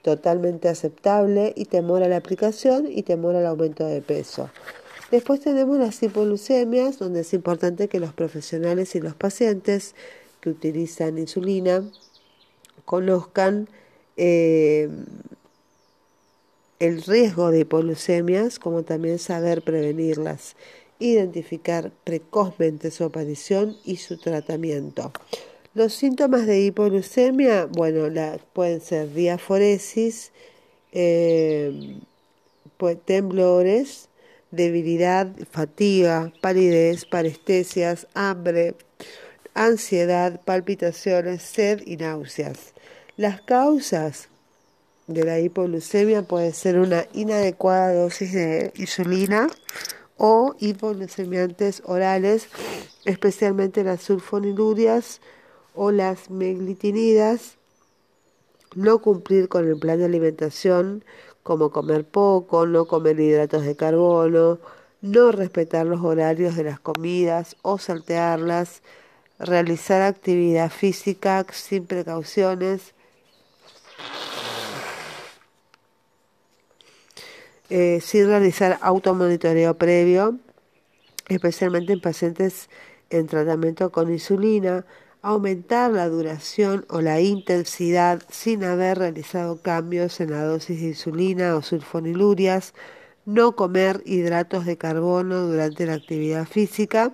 totalmente aceptable, y temor a la aplicación y temor al aumento de peso. Después tenemos las hipoglucemias, donde es importante que los profesionales y los pacientes que utilizan insulina conozcan eh, el riesgo de hipoglucemias, como también saber prevenirlas, identificar precozmente su aparición y su tratamiento. Los síntomas de hipoglucemia, bueno, pueden ser diaforesis, eh, temblores, debilidad, fatiga, palidez, parestesias, hambre, ansiedad, palpitaciones, sed y náuseas. Las causas de la hipoglucemia pueden ser una inadecuada dosis de insulina o hipoglucemiantes orales, especialmente las sulfonilurias o las meglitinidas, no cumplir con el plan de alimentación como comer poco, no comer hidratos de carbono, no respetar los horarios de las comidas o saltearlas, realizar actividad física sin precauciones, eh, sin realizar automonitoreo previo, especialmente en pacientes en tratamiento con insulina, aumentar la duración o la intensidad sin haber realizado cambios en la dosis de insulina o sulfonilurias, no comer hidratos de carbono durante la actividad física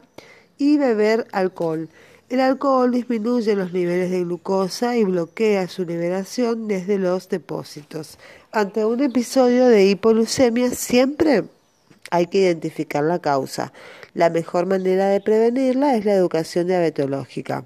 y beber alcohol. El alcohol disminuye los niveles de glucosa y bloquea su liberación desde los depósitos. Ante un episodio de hipoglucemia siempre hay que identificar la causa. La mejor manera de prevenirla es la educación diabetológica.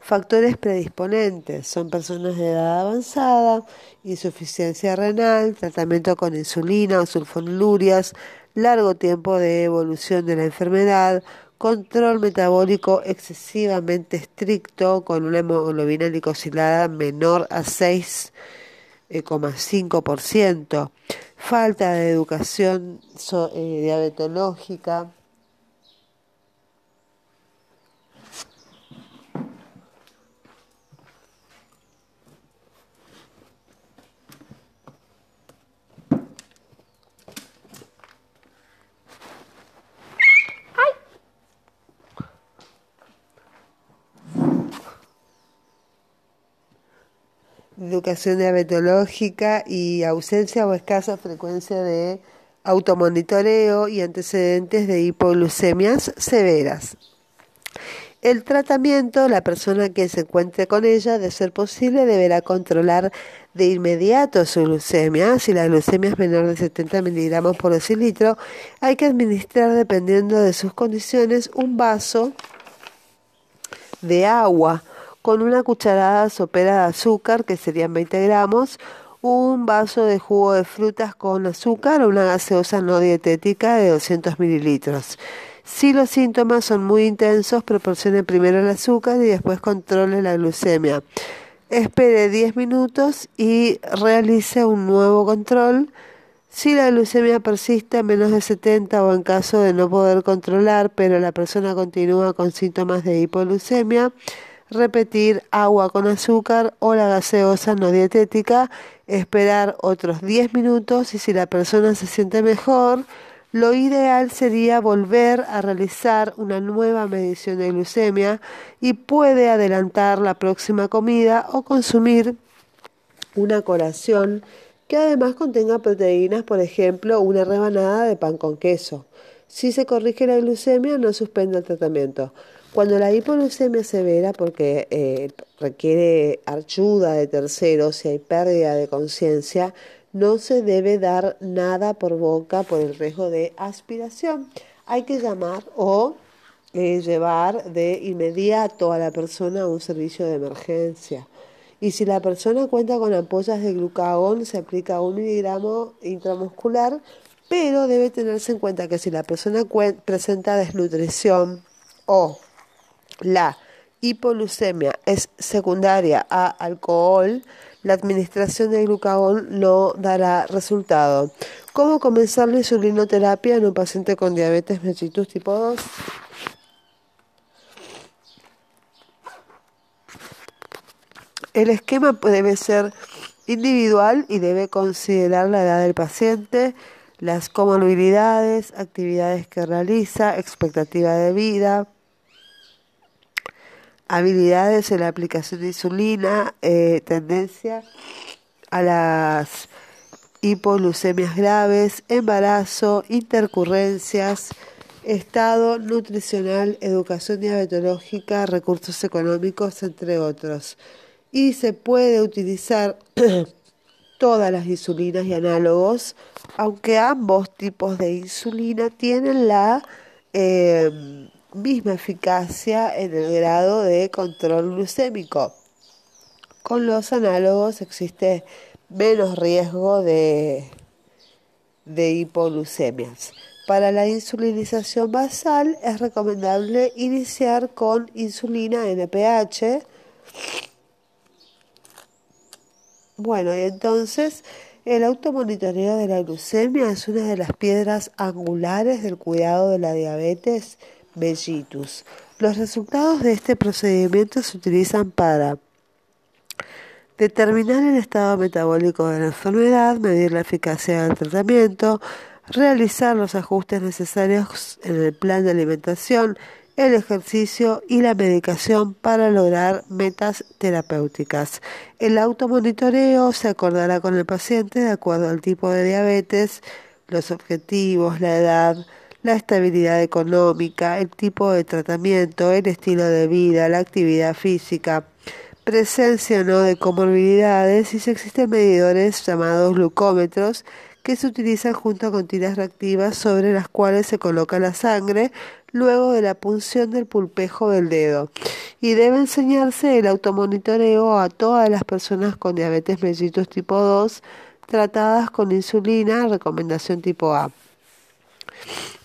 Factores predisponentes son personas de edad avanzada, insuficiencia renal, tratamiento con insulina o sulfonilurias, largo tiempo de evolución de la enfermedad, control metabólico excesivamente estricto con una hemoglobina glicosilada menor a 6,5%, eh, falta de educación eh, diabetológica, educación diabetológica y ausencia o escasa frecuencia de automonitoreo y antecedentes de hipoglucemias severas. El tratamiento, la persona que se encuentre con ella, de ser posible, deberá controlar de inmediato su glucemia. Si la glucemia es menor de 70 miligramos por decilitro, hay que administrar, dependiendo de sus condiciones, un vaso de agua con una cucharada sopera de azúcar, que serían 20 gramos, un vaso de jugo de frutas con azúcar o una gaseosa no dietética de 200 mililitros. Si los síntomas son muy intensos, proporcione primero el azúcar y después controle la glucemia. espere 10 minutos y realice un nuevo control. Si la glucemia persiste a menos de 70 o en caso de no poder controlar, pero la persona continúa con síntomas de hipoglucemia, repetir agua con azúcar o la gaseosa no dietética, esperar otros 10 minutos y si la persona se siente mejor, lo ideal sería volver a realizar una nueva medición de glucemia y puede adelantar la próxima comida o consumir una colación que además contenga proteínas, por ejemplo, una rebanada de pan con queso. Si se corrige la glucemia, no suspenda el tratamiento. Cuando la hipoglucemia severa, porque eh, requiere ayuda de terceros y hay pérdida de conciencia, no se debe dar nada por boca por el riesgo de aspiración. Hay que llamar o eh, llevar de inmediato a la persona a un servicio de emergencia. Y si la persona cuenta con ampollas de glucagón, se aplica un miligramo intramuscular, pero debe tenerse en cuenta que si la persona presenta desnutrición o la hipoglucemia es secundaria a alcohol, la administración de glucagón no dará resultado. ¿Cómo comenzar la insulinoterapia en un paciente con diabetes mellitus tipo 2? El esquema debe ser individual y debe considerar la edad del paciente, las comorbilidades, actividades que realiza, expectativa de vida, habilidades en la aplicación de insulina, eh, tendencia a las hipoglucemias graves, embarazo, intercurrencias, estado nutricional, educación diabetológica, recursos económicos, entre otros. Y se puede utilizar todas las insulinas y análogos, aunque ambos tipos de insulina tienen la eh, misma eficacia en el grado de control glucémico. Con los análogos existe menos riesgo de, de hipoglucemias. Para la insulinización basal es recomendable iniciar con insulina NPH. Bueno, y entonces el automonitoreo de la glucemia es una de las piedras angulares del cuidado de la diabetes Los resultados de este procedimiento se utilizan para determinar el estado metabólico de la enfermedad, medir la eficacia del tratamiento, realizar los ajustes necesarios en el plan de alimentación, el ejercicio y la medicación para lograr metas terapéuticas. El automonitoreo se acordará con el paciente de acuerdo al tipo de diabetes, los objetivos, la edad, la estabilidad económica, el tipo de tratamiento, el estilo de vida, la actividad física, presencia o no de comorbilidades y si existen medidores llamados glucómetros que se utilizan junto con tiras reactivas sobre las cuales se coloca la sangre luego de la punción del pulpejo del dedo. Y debe enseñarse el automonitoreo a todas las personas con diabetes mellitus tipo 2 tratadas con insulina, recomendación tipo A.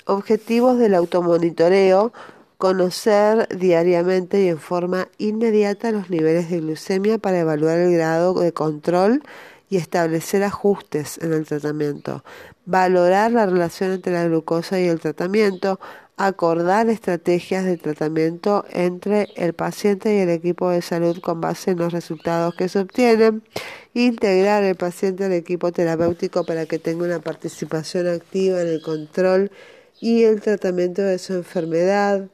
Objetivos del automonitoreo. Conocer diariamente y en forma inmediata los niveles de glucemia para evaluar el grado de control y establecer ajustes en el tratamiento. Valorar la relación entre la glucosa y el tratamiento. Acordar estrategias de tratamiento entre el paciente y el equipo de salud con base en los resultados que se obtienen. Integrar el paciente al equipo terapéutico para que tenga una participación activa en el control y el tratamiento de su enfermedad,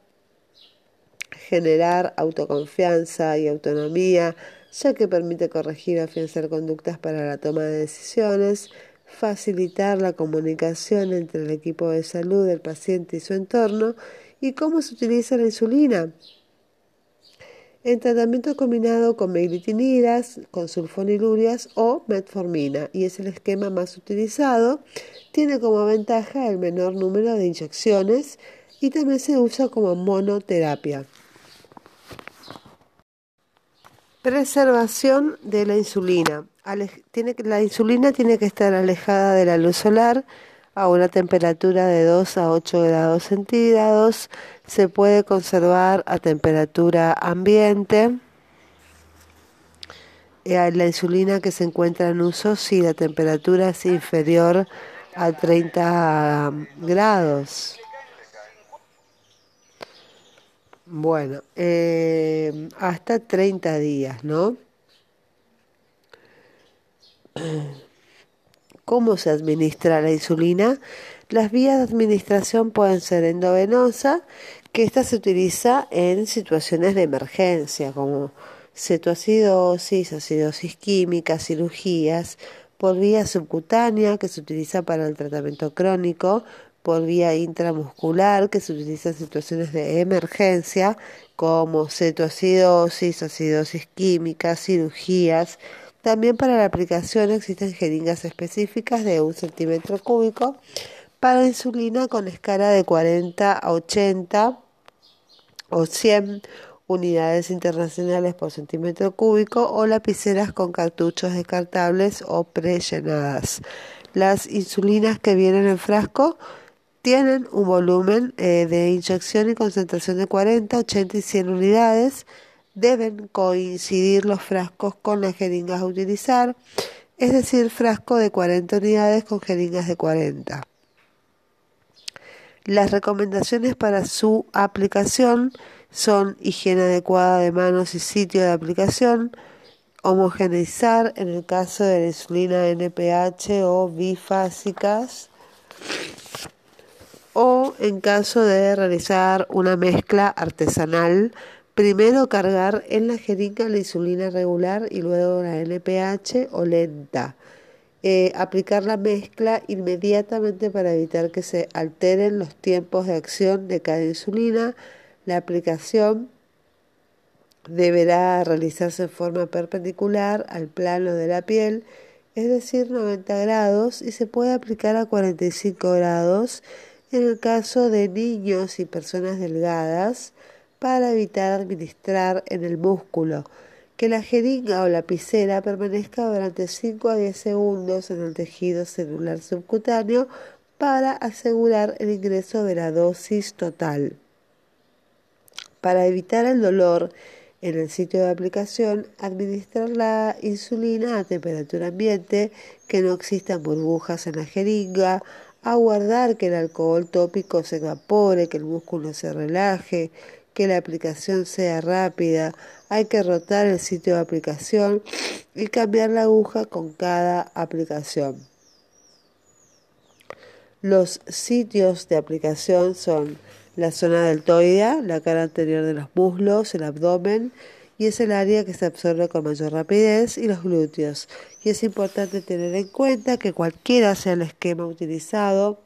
generar autoconfianza y autonomía, ya que permite corregir o afianzar conductas para la toma de decisiones, facilitar la comunicación entre el equipo de salud, el paciente y su entorno, y cómo se utiliza la insulina. En tratamiento combinado con meglitinidas, con sulfonilurias o metformina, y es el esquema más utilizado tiene como ventaja el menor número de inyecciones y también se usa como monoterapia. Preservación de la insulina. la insulina tiene que estar alejada de la luz solar a una temperatura de 2 a 8 grados centígrados. Se puede conservar a temperatura ambiente eh, la insulina que se encuentra en uso si la temperatura es inferior a 30 grados. Bueno, eh, hasta 30 días, ¿no? ¿Cómo se administra la insulina? Las vías de administración pueden ser endovenosa, que esta se utiliza en situaciones de emergencia, como cetoacidosis, acidosis química, cirugías, por vía subcutánea, que se utiliza para el tratamiento crónico, por vía intramuscular, que se utiliza en situaciones de emergencia, como cetoacidosis, acidosis química, cirugías, también para la aplicación existen jeringas específicas de un centímetro cúbico para insulina con escala de 40 a 80 o 100 unidades internacionales por centímetro cúbico o lapiceras con cartuchos descartables o prellenadas. Las insulinas que vienen en frasco tienen un volumen eh, de inyección y concentración de 40, 80 y 100 unidades deben coincidir los frascos con las jeringas a utilizar, es decir, frasco de 40 unidades con jeringas de 40. Las recomendaciones para su aplicación son higiene adecuada de manos y sitio de aplicación, homogeneizar en el caso de la insulina NPH o bifásicas o en caso de realizar una mezcla artesanal Primero cargar en la jeringa la insulina regular y luego la NPH o lenta. Eh, aplicar la mezcla inmediatamente para evitar que se alteren los tiempos de acción de cada insulina. La aplicación deberá realizarse en forma perpendicular al plano de la piel, es decir, 90 grados, y se puede aplicar a 45 grados en el caso de niños y personas delgadas para evitar administrar en el músculo. Que la jeringa o lapicera permanezca durante 5 a 10 segundos en el tejido celular subcutáneo para asegurar el ingreso de la dosis total. Para evitar el dolor en el sitio de aplicación, administrar la insulina a temperatura ambiente, que no existan burbujas en la jeringa, aguardar que el alcohol tópico se evapore, que el músculo se relaje, que la aplicación sea rápida, hay que rotar el sitio de aplicación y cambiar la aguja con cada aplicación. Los sitios de aplicación son la zona deltoidea, la cara anterior de los muslos, el abdomen y es el área que se absorbe con mayor rapidez y los glúteos. Y es importante tener en cuenta que cualquiera sea el esquema utilizado,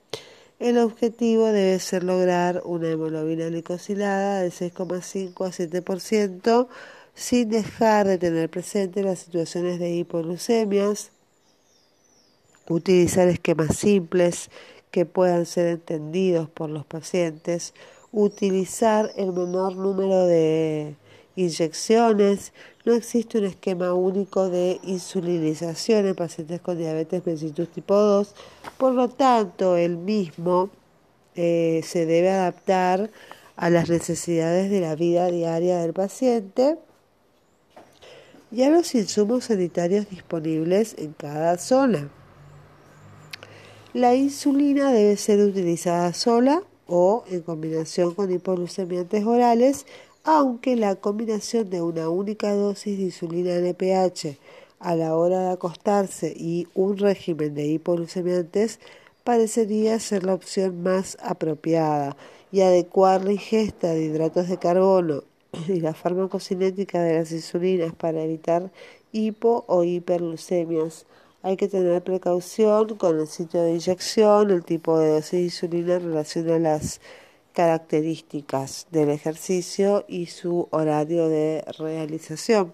el objetivo debe ser lograr una hemoglobina glicosilada de 6,5 a 7% sin dejar de tener presente las situaciones de hipoglucemias, utilizar esquemas simples que puedan ser entendidos por los pacientes, utilizar el menor número de inyecciones, no existe un esquema único de insulinización en pacientes con diabetes mellitus tipo 2, por lo tanto el mismo eh, se debe adaptar a las necesidades de la vida diaria del paciente y a los insumos sanitarios disponibles en cada zona. La insulina debe ser utilizada sola o en combinación con hipoglucemiantes orales aunque la combinación de una única dosis de insulina NPH a la hora de acostarse y un régimen de hipoglucemiantes parecería ser la opción más apropiada y adecuar la ingesta de hidratos de carbono y la farmacocinética de las insulinas para evitar hipo o hiperglucemias. Hay que tener precaución con el sitio de inyección, el tipo de dosis de insulina en relación a las características del ejercicio y su horario de realización.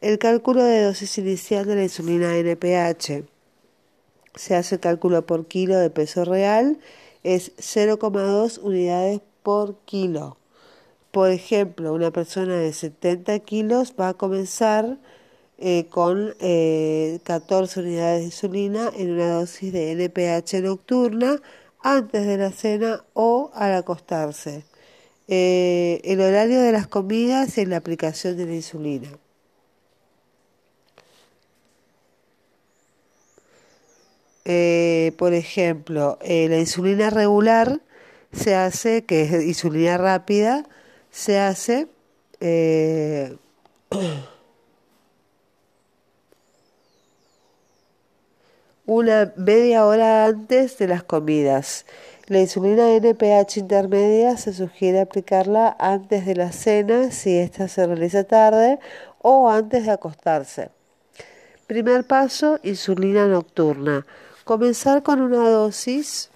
El cálculo de dosis inicial de la insulina NPH. Se hace el cálculo por kilo de peso real, es 0,2 unidades por kilo. Por ejemplo, una persona de 70 kilos va a comenzar eh, con 14 eh, unidades de insulina en una dosis de NPH nocturna antes de la cena o al acostarse. Eh, el horario de las comidas y la aplicación de la insulina. Eh, por ejemplo, eh, la insulina regular se hace, que es insulina rápida, se hace eh, una media hora antes de las comidas. La insulina NPH intermedia se sugiere aplicarla antes de la cena si ésta se realiza tarde o antes de acostarse. Primer paso, insulina nocturna. Comenzar con una dosis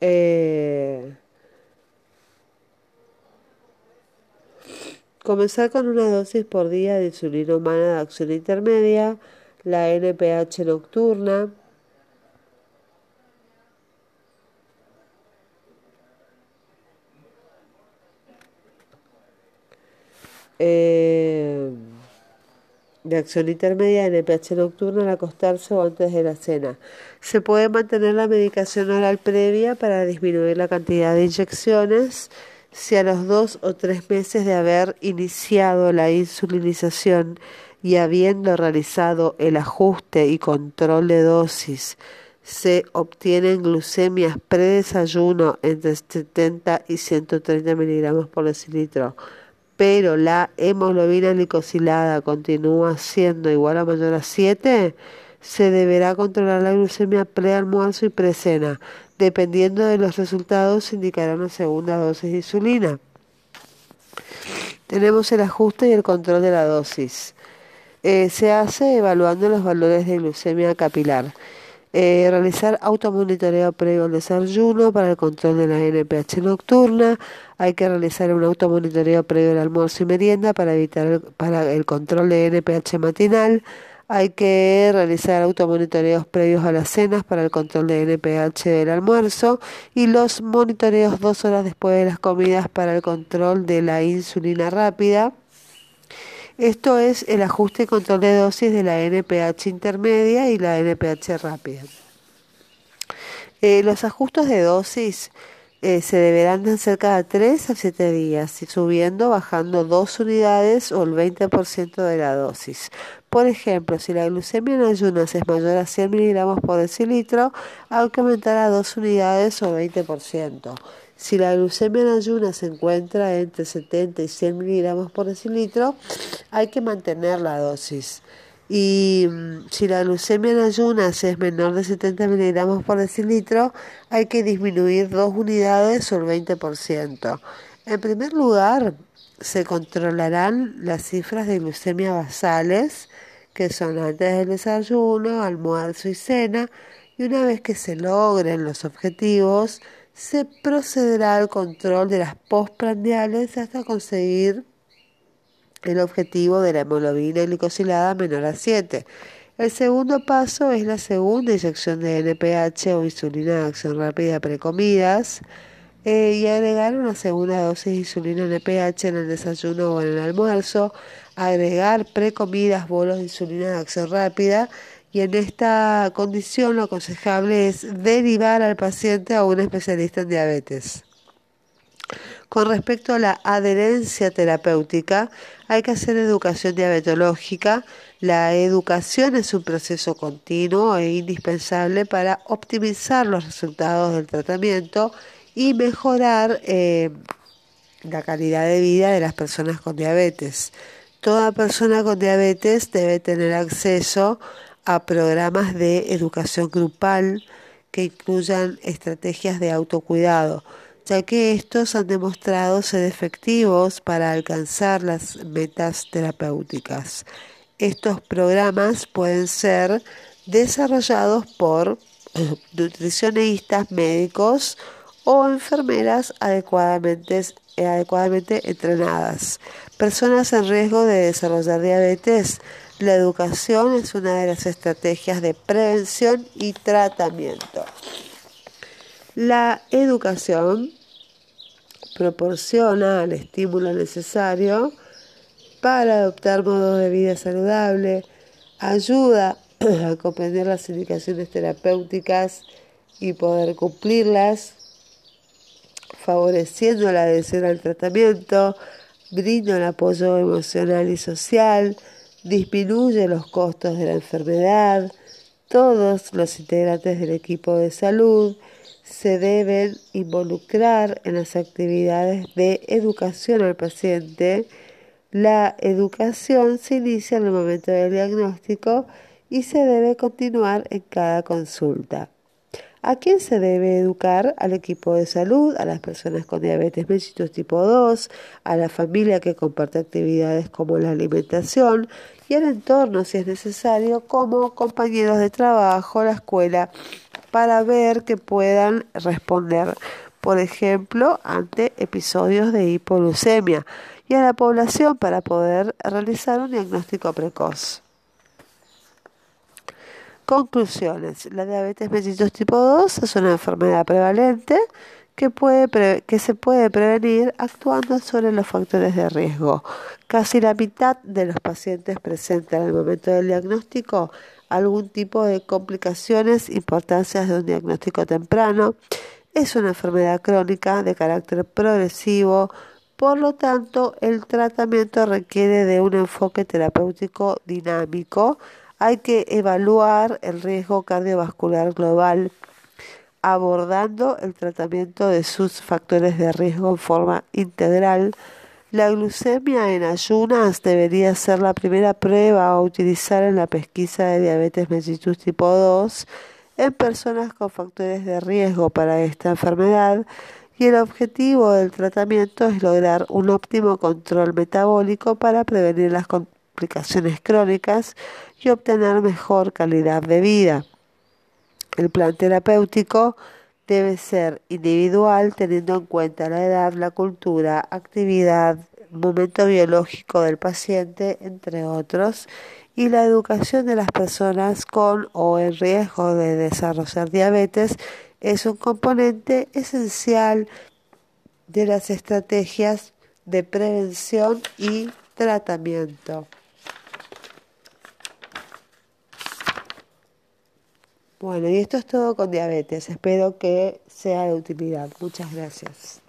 eh, comenzar con una dosis por día de insulina humana de acción intermedia, la NPH nocturna, eh, de acción intermedia NPH nocturna al acostarse o antes de la cena. Se puede mantener la medicación oral previa para disminuir la cantidad de inyecciones si a los dos o tres meses de haber iniciado la insulinización y habiendo realizado el ajuste y control de dosis se obtienen glucemias predesayuno entre 70 y 130 miligramos por decilitro pero la hemoglobina glicosilada continúa siendo igual a mayor a 7, se deberá controlar la glucemia pre-almuerzo y pre-cena. Dependiendo de los resultados, se indicará una segunda dosis de insulina. Tenemos el ajuste y el control de la dosis. Eh, se hace evaluando los valores de glucemia capilar. Eh, realizar automonitoreo previo al desayuno para el control de la NPH nocturna. Hay que realizar un automonitoreo previo al almuerzo y merienda para evitar el, para el control de NPH matinal. Hay que realizar automonitoreos previos a las cenas para el control de NPH del almuerzo y los monitoreos dos horas después de las comidas para el control de la insulina rápida. Esto es el ajuste y control de dosis de la NPH intermedia y la NPH rápida. Eh, los ajustes de dosis eh, se deberán hacer cada 3 a 7 días, subiendo, bajando 2 unidades o el 20% de la dosis. Por ejemplo, si la glucemia en ayunas es mayor a 100 miligramos por decilitro, hay que aumentar a 2 unidades o 20%. Si la glucemia en ayunas se encuentra entre 70 y 100 miligramos por decilitro, hay que mantener la dosis. Y mm, si la glucemia en ayunas es menor de 70 miligramos por decilitro, hay que disminuir dos unidades o el 20%. En primer lugar, se controlarán las cifras de glucemia basales, que son antes del desayuno, almuerzo y cena, y una vez que se logren los objetivos, se procederá al control de las postprandiales hasta conseguir el objetivo de la hemoglobina glicosilada menor a 7. El segundo paso es la segunda inyección de NPH o insulina de acción rápida precomidas eh, y agregar una segunda dosis de insulina NPH en el desayuno o en el almuerzo, agregar precomidas bolos de insulina de acción rápida y en esta condición lo aconsejable es derivar al paciente a un especialista en diabetes. Con respecto a la adherencia terapéutica, hay que hacer educación diabetológica. La educación es un proceso continuo e indispensable para optimizar los resultados del tratamiento y mejorar eh, la calidad de vida de las personas con diabetes. Toda persona con diabetes debe tener acceso a programas de educación grupal que incluyan estrategias de autocuidado, ya que estos han demostrado ser efectivos para alcanzar las metas terapéuticas. Estos programas pueden ser desarrollados por nutricionistas, médicos o enfermeras adecuadamente, adecuadamente entrenadas. Personas en riesgo de desarrollar diabetes la educación es una de las estrategias de prevención y tratamiento. La educación proporciona el estímulo necesario para adoptar modos de vida saludable, ayuda a comprender las indicaciones terapéuticas y poder cumplirlas, favoreciendo la adhesión al tratamiento, brinda el apoyo emocional y social, disminuye los costos de la enfermedad, Todos los integrantes del equipo de salud se deben involucrar en las actividades de educación al paciente. La educación se inicia en el momento del diagnóstico y se debe continuar en cada consulta. ¿A quién se debe educar? Al equipo de salud, a las personas con diabetes mellitus tipo 2, a la familia que comparte actividades como la alimentación y al entorno, si es necesario, como compañeros de trabajo, la escuela, para ver que puedan responder, por ejemplo, ante episodios de hipoglucemia y a la población para poder realizar un diagnóstico precoz. Conclusiones. La diabetes mellitus tipo 2 es una enfermedad prevalente que, puede que se puede prevenir actuando sobre los factores de riesgo. Casi la mitad de los pacientes presentan en el momento del diagnóstico algún tipo de complicaciones, importancias de un diagnóstico temprano. Es una enfermedad crónica de carácter progresivo, por lo tanto el tratamiento requiere de un enfoque terapéutico dinámico hay que evaluar el riesgo cardiovascular global abordando el tratamiento de sus factores de riesgo en forma integral. La glucemia en ayunas debería ser la primera prueba a utilizar en la pesquisa de diabetes mellitus tipo 2 en personas con factores de riesgo para esta enfermedad y el objetivo del tratamiento es lograr un óptimo control metabólico para prevenir las complicaciones crónicas y obtener mejor calidad de vida. El plan terapéutico debe ser individual teniendo en cuenta la edad, la cultura, actividad, momento biológico del paciente, entre otros, y la educación de las personas con o en riesgo de desarrollar diabetes es un componente esencial de las estrategias de prevención y tratamiento. Bueno, y esto es todo con diabetes. Espero que sea de utilidad. Muchas gracias.